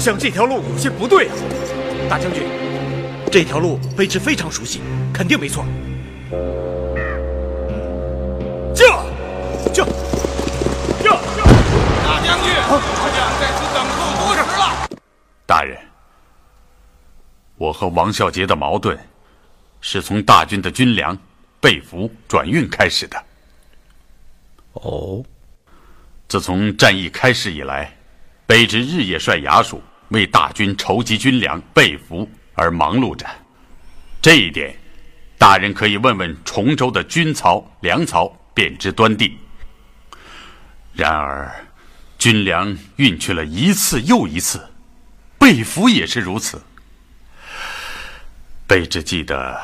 像这条路有些不对啊。大将军，这条路卑职非常熟悉，肯定没错。这，这，这，大将军，大将在此等候多时了。大人，我和王孝杰的矛盾，是从大军的军粮、被俘转运开始的。哦，自从战役开始以来，卑职日夜率衙署为大军筹集军粮、被俘而忙碌着。这一点，大人可以问问崇州的军曹、粮曹，便知端地。然而，军粮运去了一次又一次，被俘也是如此。卑职记得，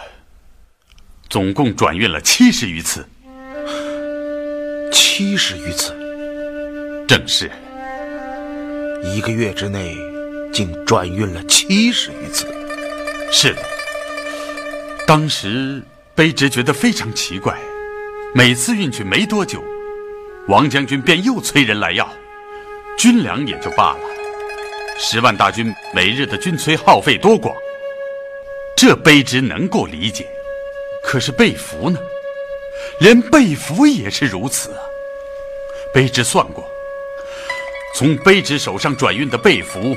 总共转运了七十余次。七十余次，正是。一个月之内，竟转运了七十余次。是的，当时卑职觉得非常奇怪，每次运去没多久，王将军便又催人来要，军粮也就罢了，十万大军每日的军催耗费多广，这卑职能够理解。可是被俘呢？连被俘也是如此啊！卑职算过，从卑职手上转运的被俘，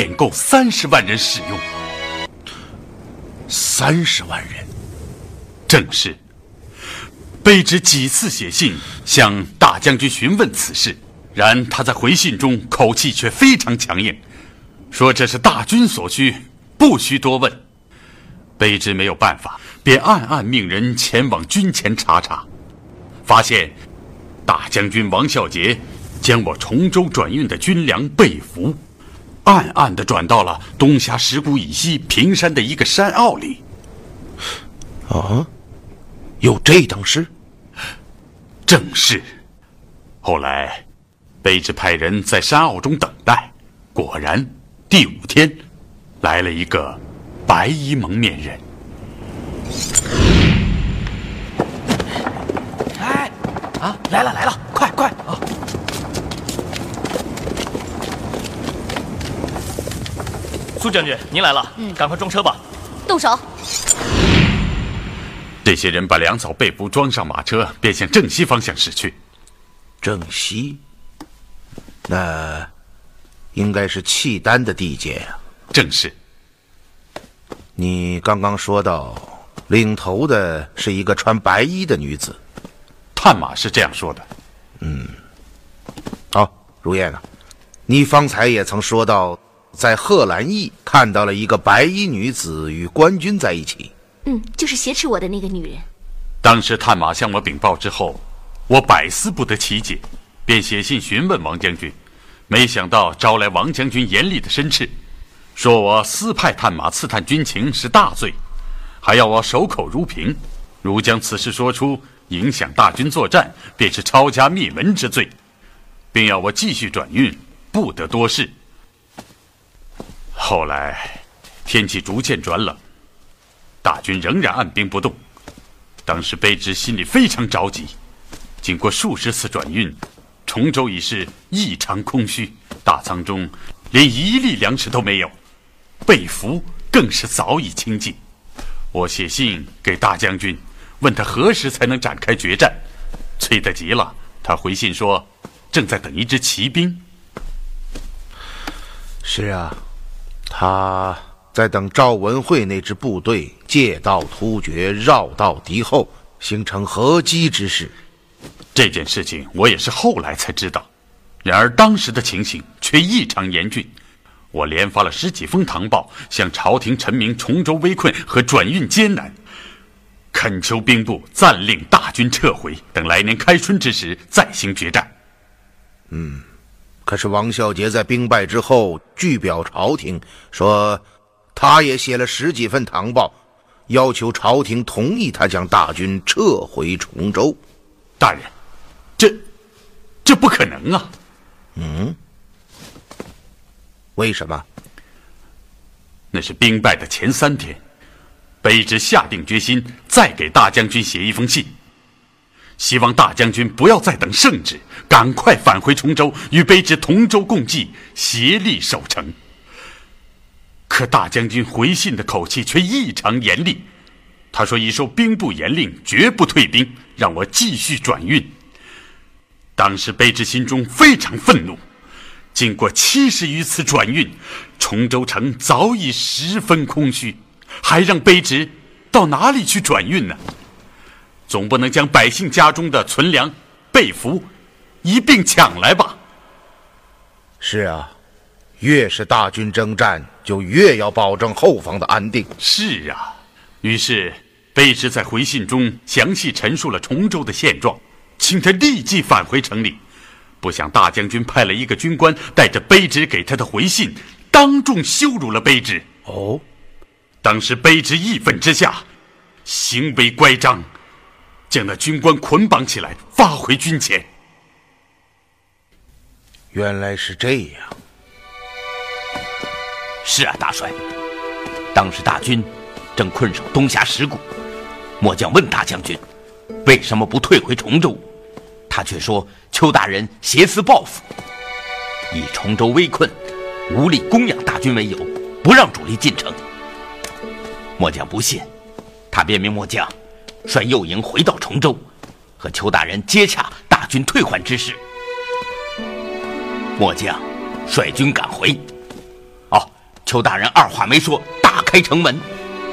便够三十万人使用。三十万人，正是。卑职几次写信向大将军询问此事，然他在回信中口气却非常强硬，说这是大军所需，不需多问。卑职没有办法，便暗暗命人前往军前查查，发现大将军王孝杰将我崇州转运的军粮被俘，暗暗的转到了东峡石谷以西平山的一个山坳里。啊，有这等事？正是。后来，卑职派人在山坳中等待，果然，第五天，来了一个。白衣蒙面人，哎，啊，来了来了，快快啊！苏将军，您来了，嗯，赶快装车吧。动手！这些人把粮草被俘装上马车，便向正西方向驶去。正西，那应该是契丹的地界呀。正是。你刚刚说到，领头的是一个穿白衣的女子，探马是这样说的。嗯，好，如燕啊，你方才也曾说到，在贺兰驿看到了一个白衣女子与官军在一起。嗯，就是挟持我的那个女人。当时探马向我禀报之后，我百思不得其解，便写信询问王将军，没想到招来王将军严厉的申斥。说我私派探马刺探军情是大罪，还要我守口如瓶。如将此事说出，影响大军作战，便是抄家灭门之罪，并要我继续转运，不得多事。后来天气逐渐转冷，大军仍然按兵不动。当时卑职心里非常着急。经过数十次转运，崇州已是异常空虚，大仓中连一粒粮食都没有。被俘更是早已清尽。我写信给大将军，问他何时才能展开决战，催得急了。他回信说，正在等一支骑兵。是啊，他在等赵文慧那支部队借道突厥，绕道敌后，形成合击之势。这件事情我也是后来才知道，然而当时的情形却异常严峻。我连发了十几封唐报，向朝廷陈明崇州危困和转运艰难。恳求兵部暂令大军撤回，等来年开春之时再行决战。嗯，可是王孝杰在兵败之后据表朝廷说，他也写了十几份唐报，要求朝廷同意他将大军撤回崇州。大人，这这不可能啊！嗯，为什么？那是兵败的前三天，卑职下定决心再给大将军写一封信，希望大将军不要再等圣旨，赶快返回崇州，与卑职同舟共济，协力守城。可大将军回信的口气却异常严厉，他说已受兵部严令，绝不退兵，让我继续转运。当时卑职心中非常愤怒。经过七十余次转运，崇州城早已十分空虚，还让卑职到哪里去转运呢？总不能将百姓家中的存粮、被服一并抢来吧？是啊，越是大军征战，就越要保证后方的安定。是啊，于是卑职在回信中详细陈述了崇州的现状，请他立即返回城里。不想大将军派了一个军官带着卑职给他的回信，当众羞辱了卑职。哦，当时卑职义愤之下，行为乖张，将那军官捆绑起来发回军前。原来是这样。是啊，大帅，当时大军正困守东峡石谷，末将问大将军，为什么不退回崇州？他却说：“邱大人挟私报复，以崇州危困，无力供养大军为由，不让主力进城。”末将不信，他便命末将率右营回到崇州，和邱大人接洽大军退还之事。末将率军赶回，哦，邱大人二话没说，大开城门，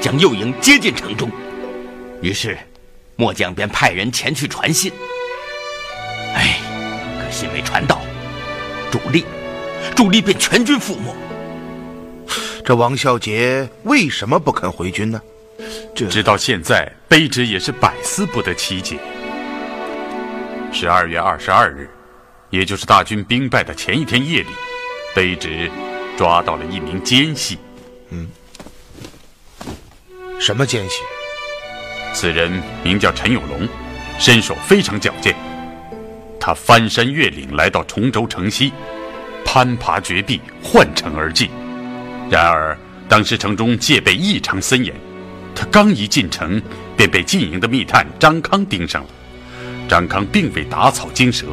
将右营接进城中。于是，末将便派人前去传信。哎，可信没传到，主力，主力便全军覆没。这王孝杰为什么不肯回军呢？这直到现在，卑职也是百思不得其解。十二月二十二日，也就是大军兵败的前一天夜里，卑职抓到了一名奸细。嗯，什么奸细？此人名叫陈有龙，身手非常矫健。他翻山越岭来到崇州城西，攀爬绝壁，换城而进。然而当时城中戒备异常森严，他刚一进城，便被禁营的密探张康盯上了。张康并未打草惊蛇，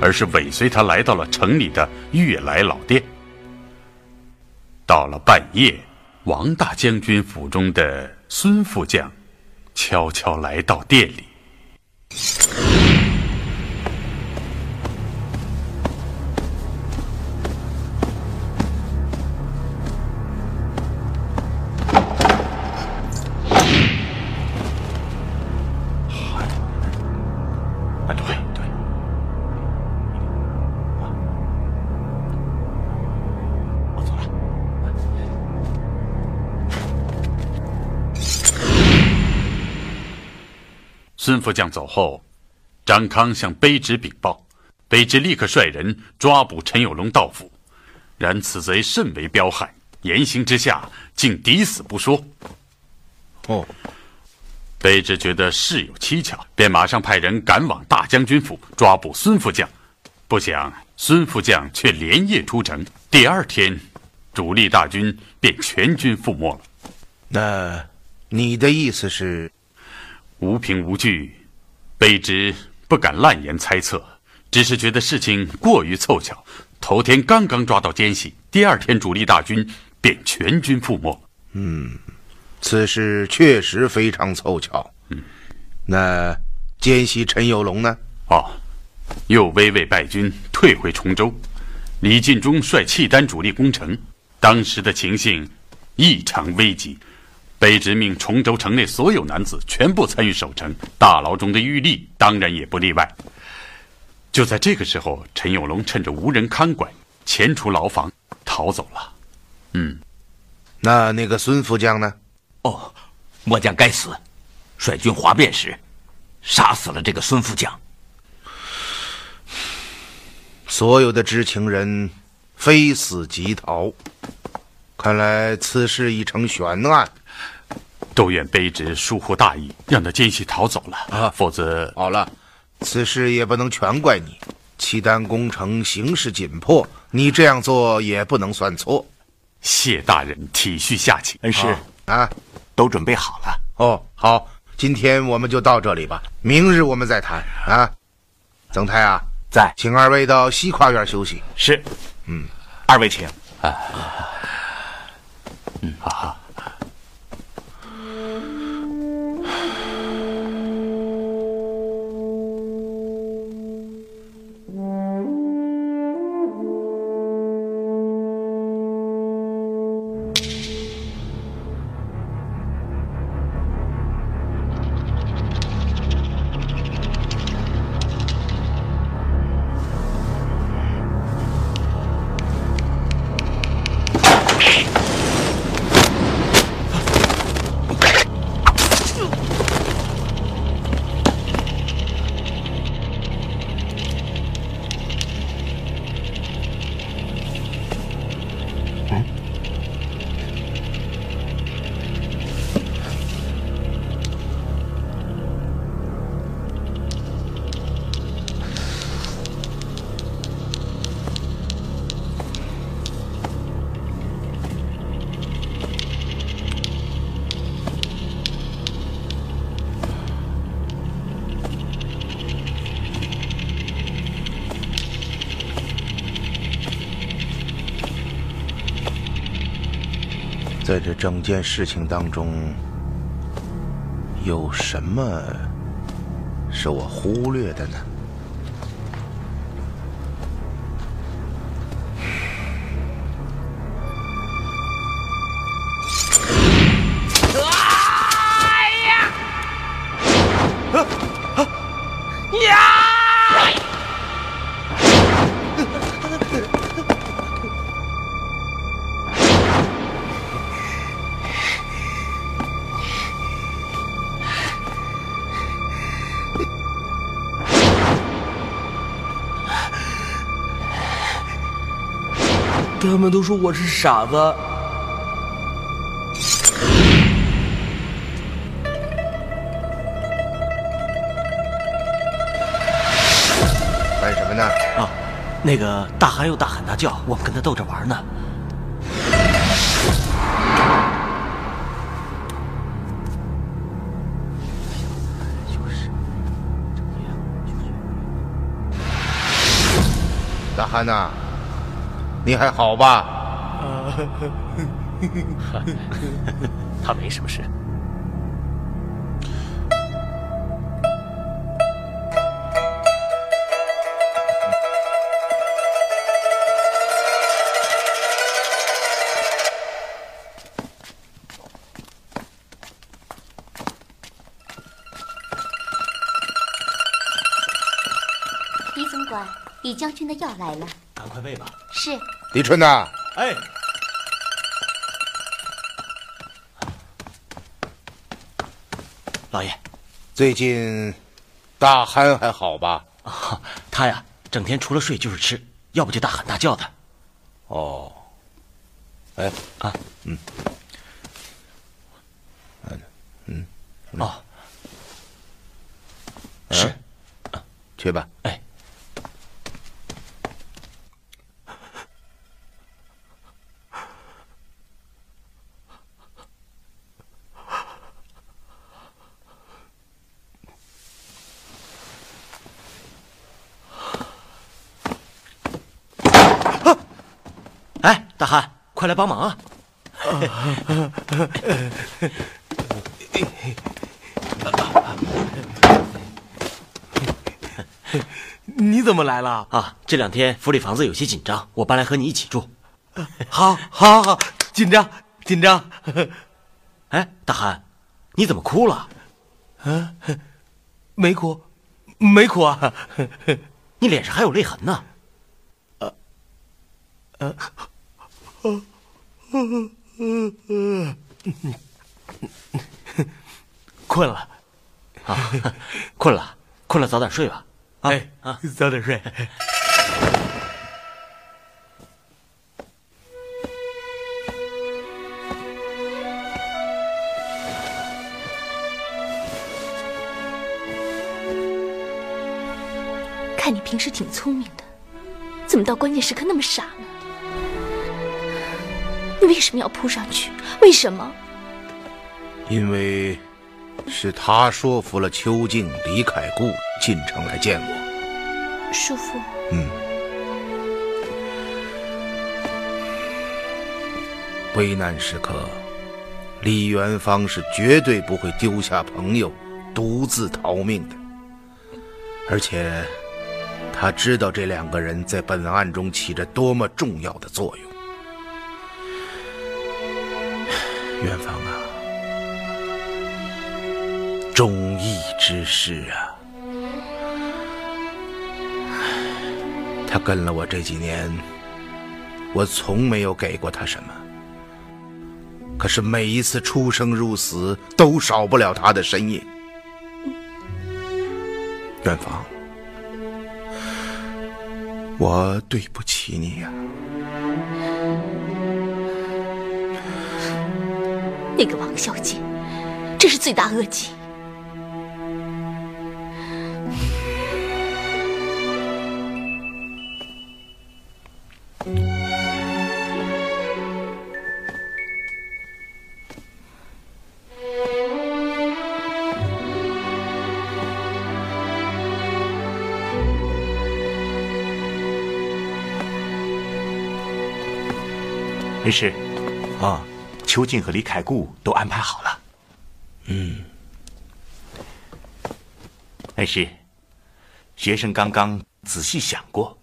而是尾随他来到了城里的悦来老店。到了半夜，王大将军府中的孙副将悄悄来到店里。副将走后，张康向卑职禀报，卑职立刻率人抓捕陈有龙到府。然此贼甚为彪悍，言行之下竟抵死不说。哦，卑职觉得事有蹊跷，便马上派人赶往大将军府抓捕孙副将。不想孙副将却连夜出城，第二天，主力大军便全军覆没了。那你的意思是？无凭无据，卑职不敢滥言猜测，只是觉得事情过于凑巧。头天刚刚抓到奸细，第二天主力大军便全军覆没。嗯，此事确实非常凑巧。嗯，那奸细陈有龙呢？哦，又微微败军，退回崇州。李进忠率契丹主力攻城，当时的情形异常危急。卑职命崇州城内所有男子全部参与守城，大牢中的狱吏当然也不例外。就在这个时候，陈永龙趁着无人看管，潜出牢房逃走了。嗯，那那个孙副将呢？哦，末将该死，率军哗变时，杀死了这个孙副将。所有的知情人非死即逃，看来此事已成悬案。都怨卑职疏忽大意，让那奸细逃走了啊！否则，好了，此事也不能全怪你。契丹攻城形势紧迫，你这样做也不能算错。谢大人体恤下情，恩师啊，都准备好了。哦，好，今天我们就到这里吧，明日我们再谈啊。曾太啊。在，请二位到西跨院休息。是，嗯，二位请。啊，嗯，好。这整件事情当中，有什么是我忽略的呢？他们都说我是傻子。干什么呢？啊，那个大汗又大喊大叫，我们跟他逗着玩呢。就是大汗呐。你还好吧？他没什么事。李总管，李将军的药来了，赶快喂吧。是。李春呐，哎，老爷，最近大憨还好吧？啊，他呀，整天除了睡就是吃，要不就大喊大叫的。哦，哎。啊，嗯，嗯。嗯，哦，是，去吧。哎。大汉，快来帮忙啊！你怎么来了？啊，这两天府里房子有些紧张，我搬来和你一起住。好，好，好，紧张，紧张。哎，大汉，你怎么哭了？啊，没哭，没哭啊。你脸上还有泪痕呢。呃，呃。嗯嗯嗯嗯，困了。啊，困了，困了，早点睡吧。哎啊，早点睡。看你平时挺聪明的，怎么到关键时刻那么傻呢？你为什么要扑上去？为什么？因为是他说服了邱静、李凯固进城来见我。叔父，嗯，危难时刻，李元芳是绝对不会丢下朋友，独自逃命的。而且，他知道这两个人在本案中起着多么重要的作用。元芳啊，忠义之士啊，他跟了我这几年，我从没有给过他什么。可是每一次出生入死，都少不了他的身影。元芳，我对不起你呀。那个王小姐，这是罪大恶极。没事，邱静和李凯固都安排好了。嗯，恩师，学生刚刚仔细想过，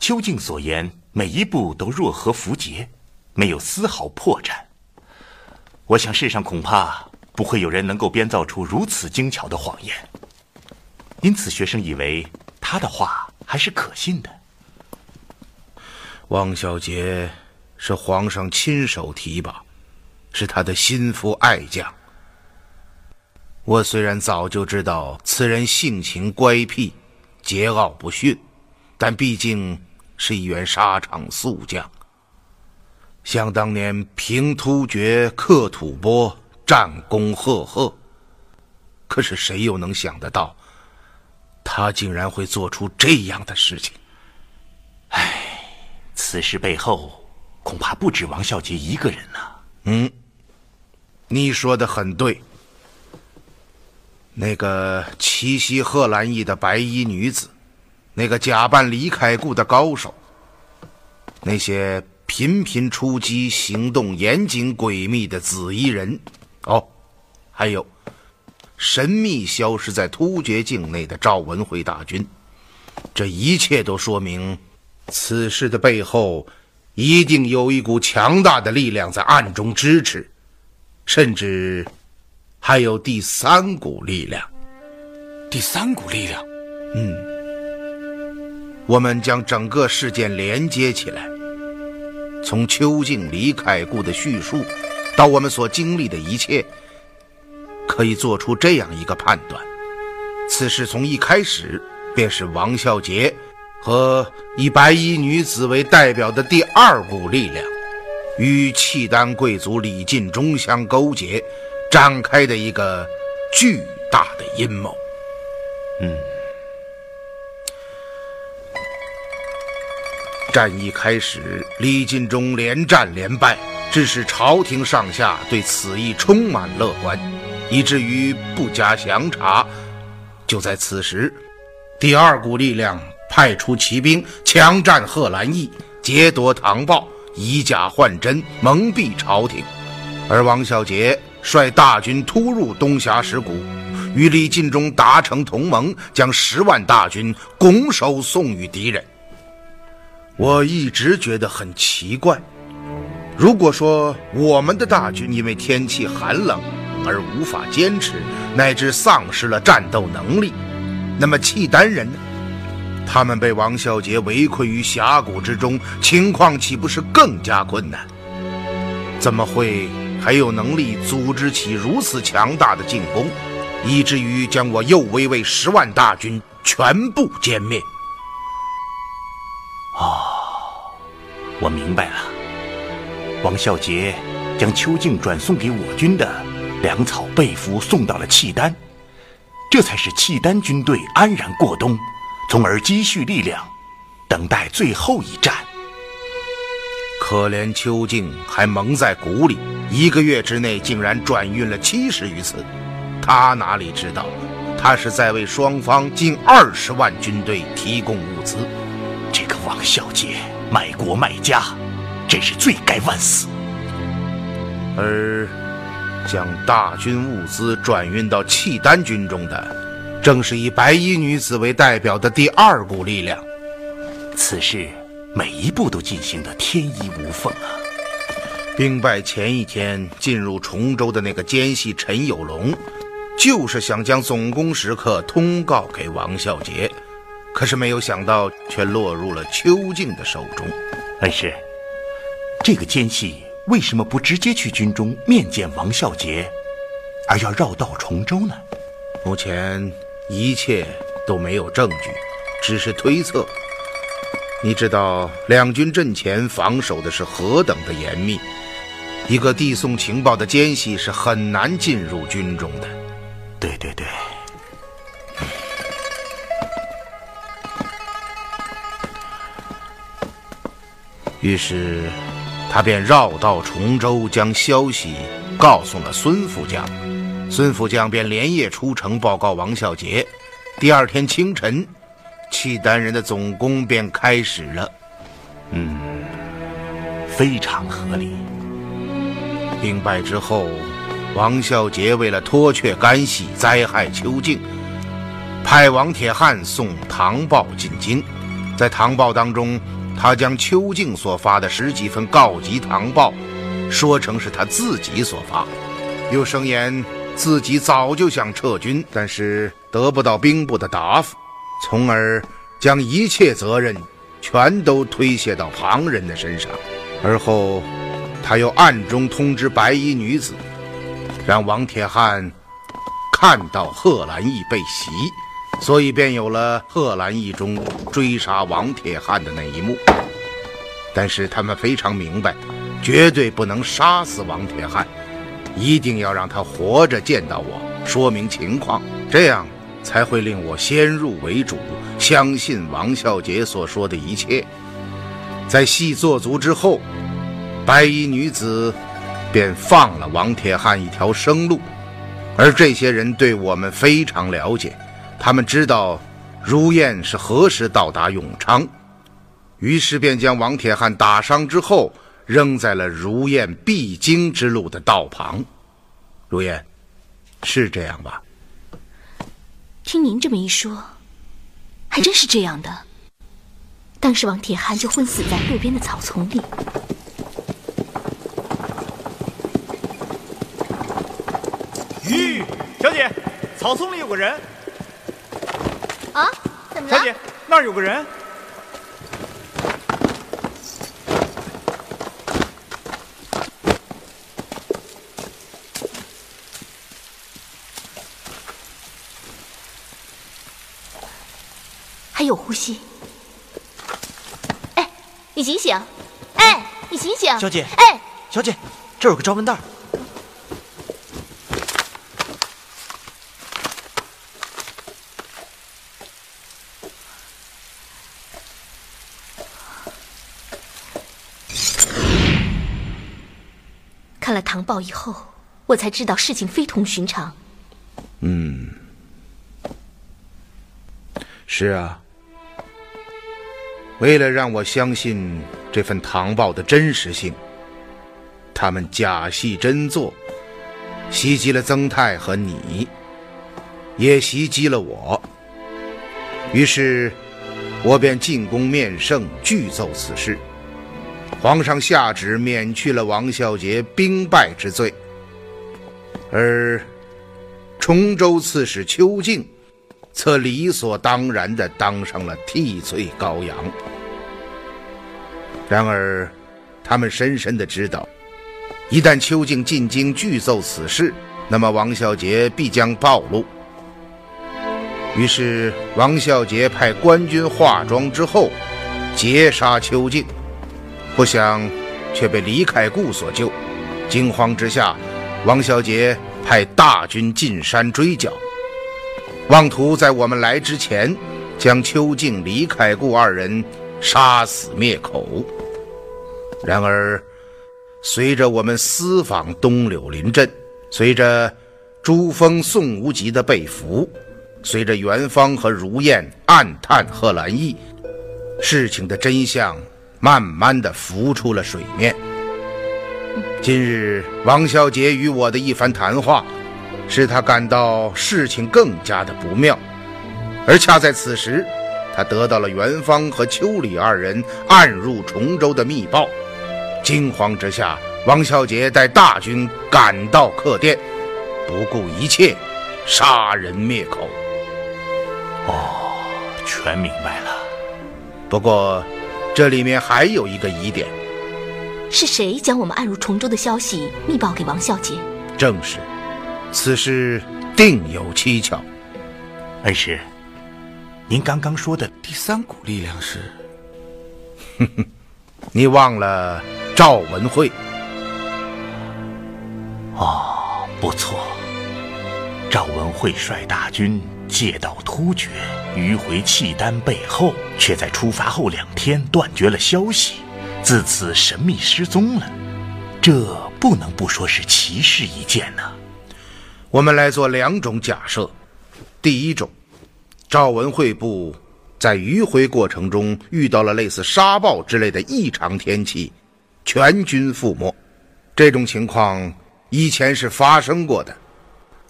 邱静所言每一步都若合符节，没有丝毫破绽。我想世上恐怕不会有人能够编造出如此精巧的谎言，因此学生以为他的话还是可信的。汪小杰是皇上亲手提拔。是他的心腹爱将。我虽然早就知道此人性情乖僻、桀骜不驯，但毕竟是一员沙场宿将。想当年平突厥、克吐蕃，战功赫赫。可是谁又能想得到，他竟然会做出这样的事情？唉，此事背后恐怕不止王孝杰一个人呢。嗯。你说的很对。那个奇袭贺兰义的白衣女子，那个假扮李凯固的高手，那些频频出击、行动严谨诡秘的紫衣人，哦，还有神秘消失在突厥境内的赵文辉大军，这一切都说明，此事的背后一定有一股强大的力量在暗中支持。甚至还有第三股力量。第三股力量，嗯，我们将整个事件连接起来，从邱静、李凯固的叙述，到我们所经历的一切，可以做出这样一个判断：此事从一开始便是王孝杰和以白衣女子为代表的第二股力量。与契丹贵族李进忠相勾结，展开的一个巨大的阴谋。嗯，战役开始，李进忠连战连败，致使朝廷上下对此役充满乐观，以至于不加详查。就在此时，第二股力量派出骑兵强占贺兰驿，劫夺唐报。以假换真，蒙蔽朝廷，而王孝杰率大军突入东峡石谷，与李进忠达成同盟，将十万大军拱手送与敌人。我一直觉得很奇怪，如果说我们的大军因为天气寒冷而无法坚持，乃至丧失了战斗能力，那么契丹人呢？他们被王孝杰围困于峡谷之中，情况岂不是更加困难？怎么会还有能力组织起如此强大的进攻？以至于将我右卫卫十万大军全部歼灭。哦，我明白了。王孝杰将邱静转送给我军的粮草被俘送到了契丹，这才使契丹军队安然过冬，从而积蓄力量，等待最后一战。可怜邱静还蒙在鼓里，一个月之内竟然转运了七十余次。他哪里知道，他是在为双方近二十万军队提供物资。这个王孝杰卖国卖家，真是罪该万死。而将大军物资转运到契丹军中的，正是以白衣女子为代表的第二股力量。此事每一步都进行得天衣无缝啊！兵败前一天进入崇州的那个奸细陈有龙。就是想将总攻时刻通告给王孝杰，可是没有想到却落入了邱静的手中。恩师，这个奸细为什么不直接去军中面见王孝杰，而要绕道崇州呢？目前一切都没有证据，只是推测。你知道两军阵前防守的是何等的严密，一个递送情报的奸细是很难进入军中的。对对对，于是他便绕道崇州，将消息告诉了孙副将。孙副将便连夜出城报告王孝杰。第二天清晨，契丹人的总攻便开始了。嗯，非常合理。兵败之后。王孝杰为了脱却干系，灾害邱静，派王铁汉送唐报进京。在唐报当中，他将邱静所发的十几份告急唐报，说成是他自己所发，又声言自己早就想撤军，但是得不到兵部的答复，从而将一切责任全都推卸到旁人的身上。而后，他又暗中通知白衣女子。让王铁汉看到贺兰义被袭，所以便有了贺兰义中追杀王铁汉的那一幕。但是他们非常明白，绝对不能杀死王铁汉，一定要让他活着见到我，说明情况，这样才会令我先入为主，相信王孝杰所说的一切。在戏做足之后，白衣女子。便放了王铁汉一条生路，而这些人对我们非常了解，他们知道如燕是何时到达永昌，于是便将王铁汉打伤之后扔在了如燕必经之路的道旁。如燕，是这样吧？听您这么一说，还真是这样的。当时王铁汉就昏死在路边的草丛里。吁，小姐，草丛里有个人。啊？怎么了？小姐，那儿有个人。还有呼吸。哎，你醒醒！哎，你醒醒！小姐，哎，小姐，这有个招蚊袋。看了唐报以后，我才知道事情非同寻常。嗯，是啊。为了让我相信这份唐报的真实性，他们假戏真做，袭击了曾泰和你，也袭击了我。于是，我便进宫面圣，具奏此事。皇上下旨免去了王孝杰兵败之罪，而崇州刺史邱静则理所当然地当上了替罪羔羊。然而，他们深深的知道，一旦邱静进京具奏此事，那么王孝杰必将暴露。于是王孝杰派官军化妆之后，劫杀邱静，不想却被李凯固所救。惊慌之下，王孝杰派大军进山追剿，妄图在我们来之前将邱静、李凯固二人杀死灭口。然而，随着我们私访东柳林镇，随着朱峰、宋无极的被俘，随着元芳和如燕暗探贺兰义，事情的真相慢慢的浮出了水面。今日王小杰与我的一番谈话，使他感到事情更加的不妙，而恰在此时，他得到了元芳和秋里二人暗入崇州的密报。惊慌之下，王孝杰带大军赶到客店，不顾一切，杀人灭口。哦，全明白了。不过，这里面还有一个疑点：是谁将我们暗入崇州的消息密报给王孝杰？正是，此事定有蹊跷。恩师，您刚刚说的第三股力量是？哼哼，你忘了。赵文慧，哦，不错。赵文慧率大军借道突厥，迂回契丹背后，却在出发后两天断绝了消息，自此神秘失踪了。这不能不说是奇事一件呢。我们来做两种假设：第一种，赵文慧部在迂回过程中遇到了类似沙暴之类的异常天气。全军覆没，这种情况以前是发生过的。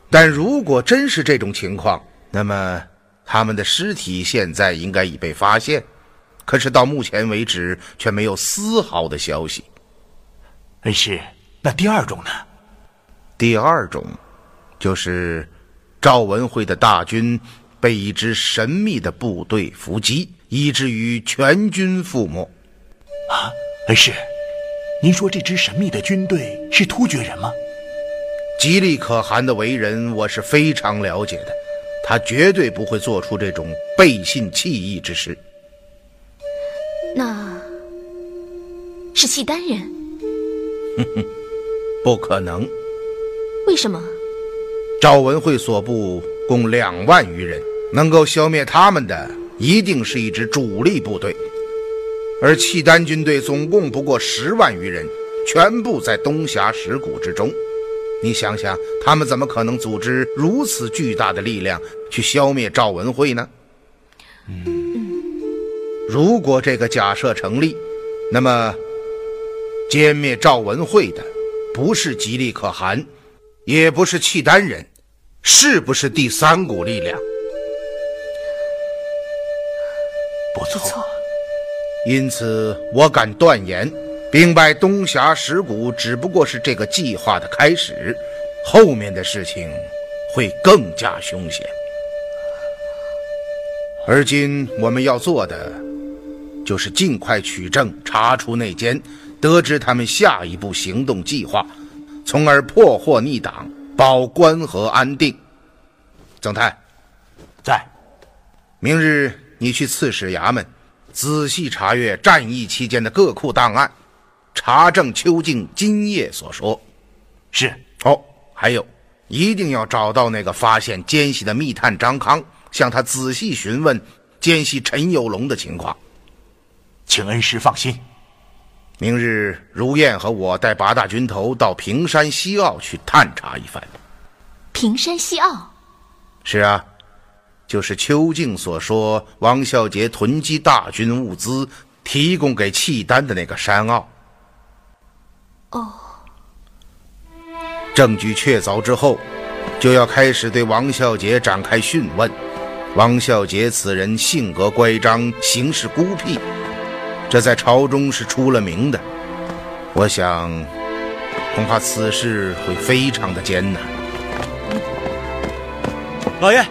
但如果真是这种情况，那么他们的尸体现在应该已被发现，可是到目前为止却没有丝毫的消息。恩师，那第二种呢？第二种，就是赵文慧的大军被一支神秘的部队伏击，以至于全军覆没。啊，恩师。您说这支神秘的军队是突厥人吗？吉利可汗的为人我是非常了解的，他绝对不会做出这种背信弃义之事。那是契丹人？哼哼，不可能。为什么？赵文会所部共两万余人，能够消灭他们的，一定是一支主力部队。而契丹军队总共不过十万余人，全部在东峡石谷之中。你想想，他们怎么可能组织如此巨大的力量去消灭赵文慧呢？嗯如果这个假设成立，那么歼灭赵文慧的不是吉利可汗，也不是契丹人，是不是第三股力量？不错。因此，我敢断言，兵败东峡石谷只不过是这个计划的开始，后面的事情会更加凶险。而今我们要做的，就是尽快取证，查出内奸，得知他们下一步行动计划，从而破获逆党，保关河安定。曾泰，在。明日你去刺史衙门。仔细查阅战役期间的各库档案，查证邱静今夜所说。是哦，还有，一定要找到那个发现奸细的密探张康，向他仔细询问奸细陈有龙的情况。请恩师放心，明日如燕和我带八大军头到平山西澳去探查一番。平山西澳，是啊。就是邱静所说，王孝杰囤积大军物资，提供给契丹的那个山坳。哦，证据确凿之后，就要开始对王孝杰展开讯问。王孝杰此人性格乖张，行事孤僻，这在朝中是出了名的。我想，恐怕此事会非常的艰难。老爷。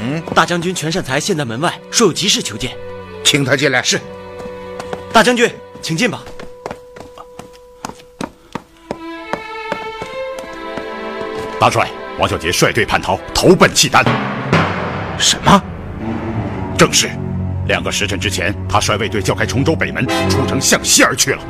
嗯，大将军全善才现在门外，说有急事求见，请他进来。是，大将军，请进吧。大帅，王小杰率队叛逃，投奔契丹。什么？正是。两个时辰之前，他率卫队叫开崇州北门，出城向西而去了。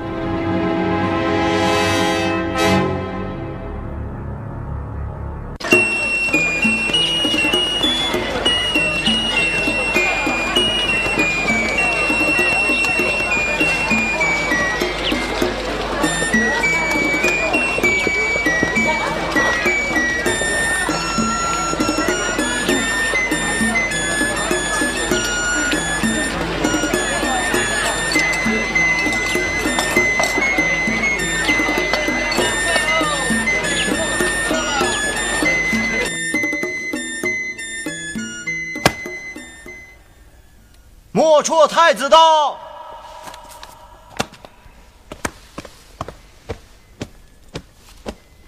到。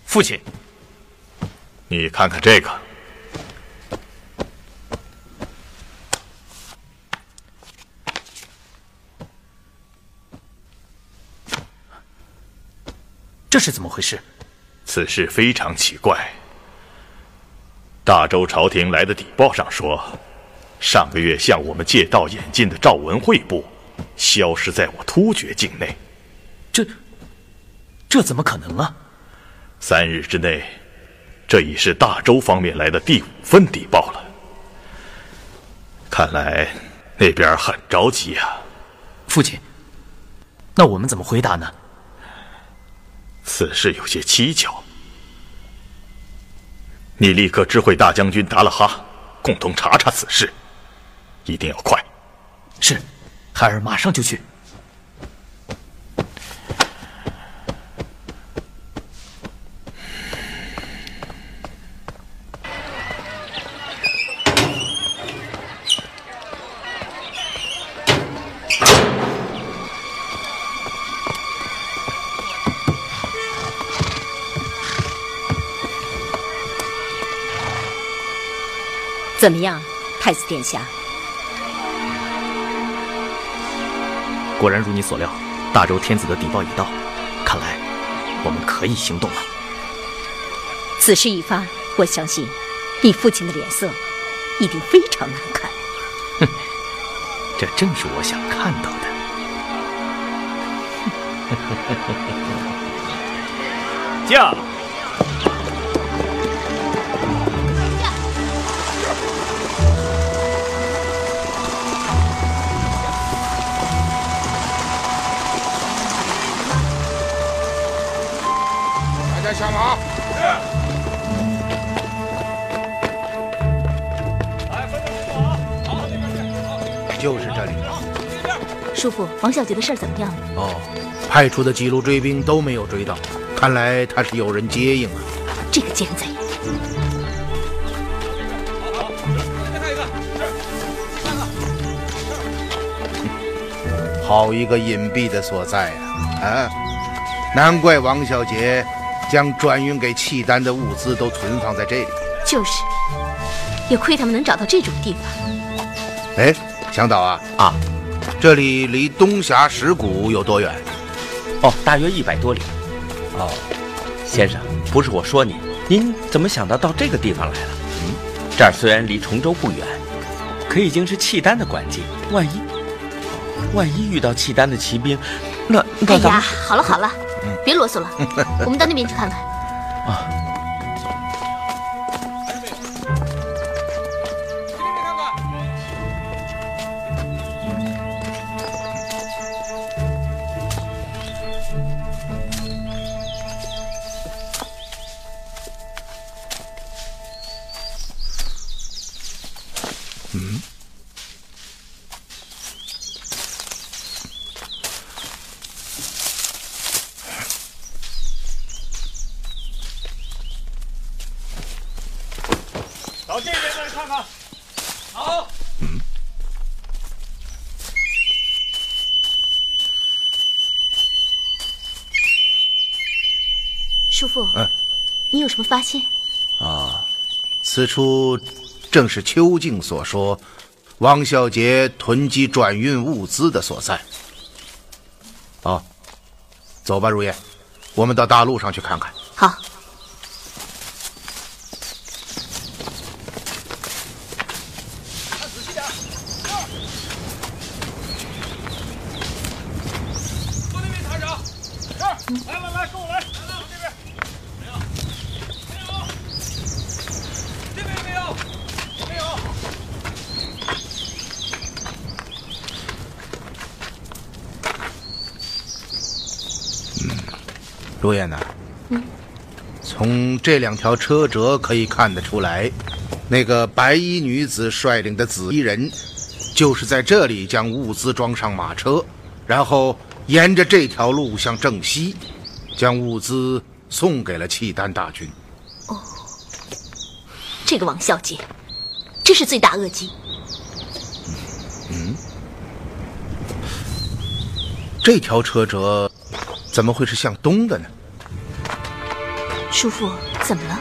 父亲，你看看这个，这是怎么回事？此事非常奇怪。大周朝廷来的底报上说，上个月向我们借道演进的赵文惠部，消失在我突厥境内。这，这怎么可能啊？三日之内，这已是大周方面来的第五份邸报了。看来那边很着急啊。父亲，那我们怎么回答呢？此事有些蹊跷，你立刻知会大将军达拉哈，共同查查此事，一定要快。是，孩儿马上就去。怎么样，太子殿下？果然如你所料，大周天子的底报已到，看来我们可以行动了。此事一发，我相信你父亲的脸色一定非常难看。哼，这正是我想看到的。驾！下马。就是这里。叔父，王小杰的事儿怎么样了？哦，派出的几路追兵都没有追到，看来他是有人接应啊。这个奸贼！好一个隐蔽的所在啊！啊，难怪王小杰将转运给契丹的物资都存放在这里。就是，也亏他们能找到这种地方。哎，强导啊啊，这里离东峡石谷有多远？哦，大约一百多里。哦，先生，不是我说您，您怎么想到到这个地方来了？嗯，这儿虽然离崇州不远，可已经是契丹的管境，万一……万一遇到契丹的骑兵，那那哎呀，好了好了，别啰嗦了，我们到那边去看看。啊，什么发现？啊，此处正是邱静所说王孝杰囤积转运物资的所在。好，走吧，如烟，我们到大路上去看看。好。如烟呐，嗯，从这两条车辙可以看得出来，那个白衣女子率领的紫衣人，就是在这里将物资装上马车，然后沿着这条路向正西，将物资送给了契丹大军。哦，这个王小姐，真是罪大恶极。嗯，这条车辙怎么会是向东的呢？叔父，怎么了？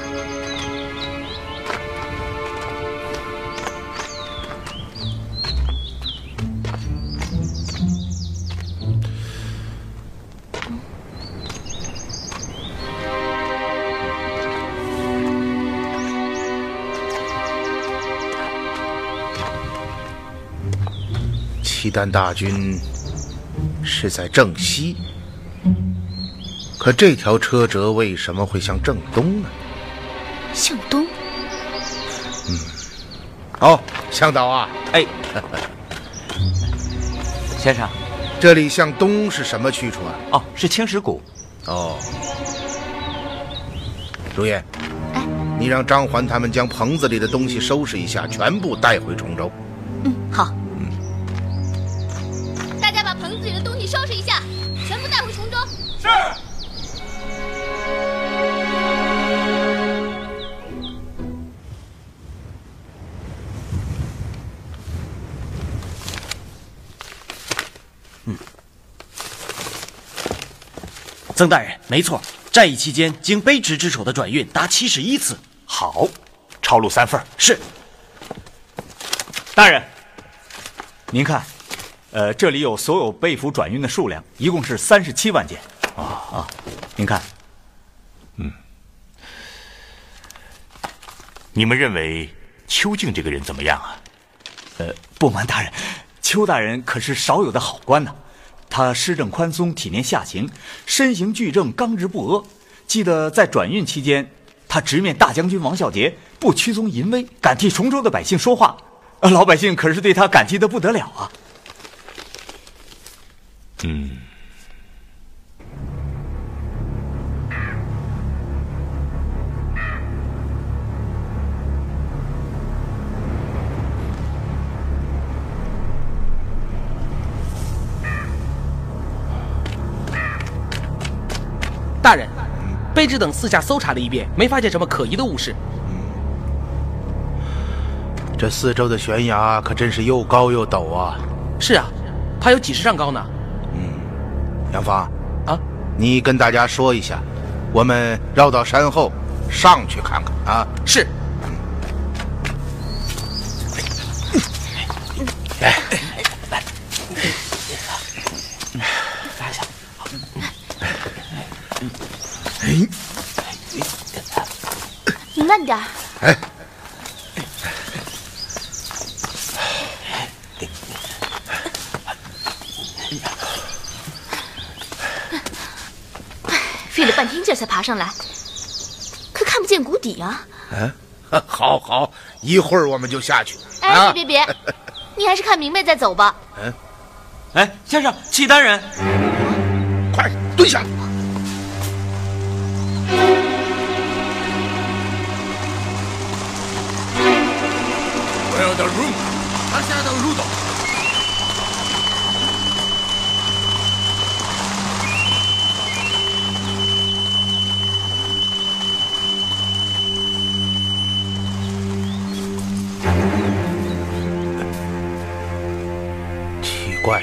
契丹大军是在正西。可这条车辙为什么会向正东呢？向东。嗯，哦，向导啊，哎，先生，这里向东是什么去处啊？哦，是青石谷。哦，如烟，哎，你让张环他们将棚子里的东西收拾一下，全部带回崇州。嗯，好。曾大人，没错，战役期间经卑职之手的转运达七十一次。好，抄录三份。是。大人，您看，呃，这里有所有被俘转运的数量，一共是三十七万件。啊啊，您看，嗯，你们认为邱静这个人怎么样啊？呃，不瞒大人，邱大人可是少有的好官呐。他施政宽松，体面下行，身形巨正，刚直不阿。记得在转运期间，他直面大将军王孝杰，不屈从淫威，敢替崇州的百姓说话，老百姓可是对他感激的不得了啊。嗯。卑职等四下搜查了一遍，没发现什么可疑的物事。嗯这四周的悬崖可真是又高又陡啊！是啊，怕有几十丈高呢。嗯，杨芳啊，你跟大家说一下，我们绕到山后上去看看啊。是。来。哎，你慢点。哎，费了半天劲才爬上来，可看不见谷底啊。嗯，好好，一会儿我们就下去。哎，别别别，你还是看明白再走吧。嗯，哎，先生，契丹人，快蹲下。他下到 room。奇怪，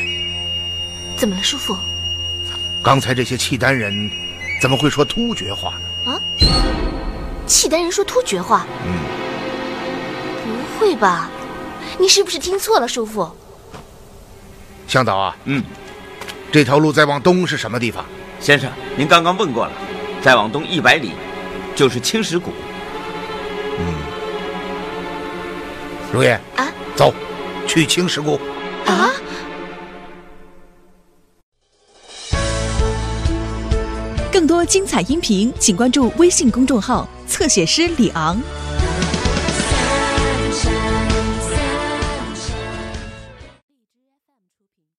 怎么了，叔父？刚才这些契丹人怎么会说突厥话呢？啊，契丹人说突厥话？嗯，不会吧？你是不是听错了，叔父？向导啊，嗯，这条路再往东是什么地方？先生，您刚刚问过了，再往东一百里就是青石谷。嗯，如烟啊，走，去青石谷。啊！更多精彩音频，请关注微信公众号“侧写师李昂”。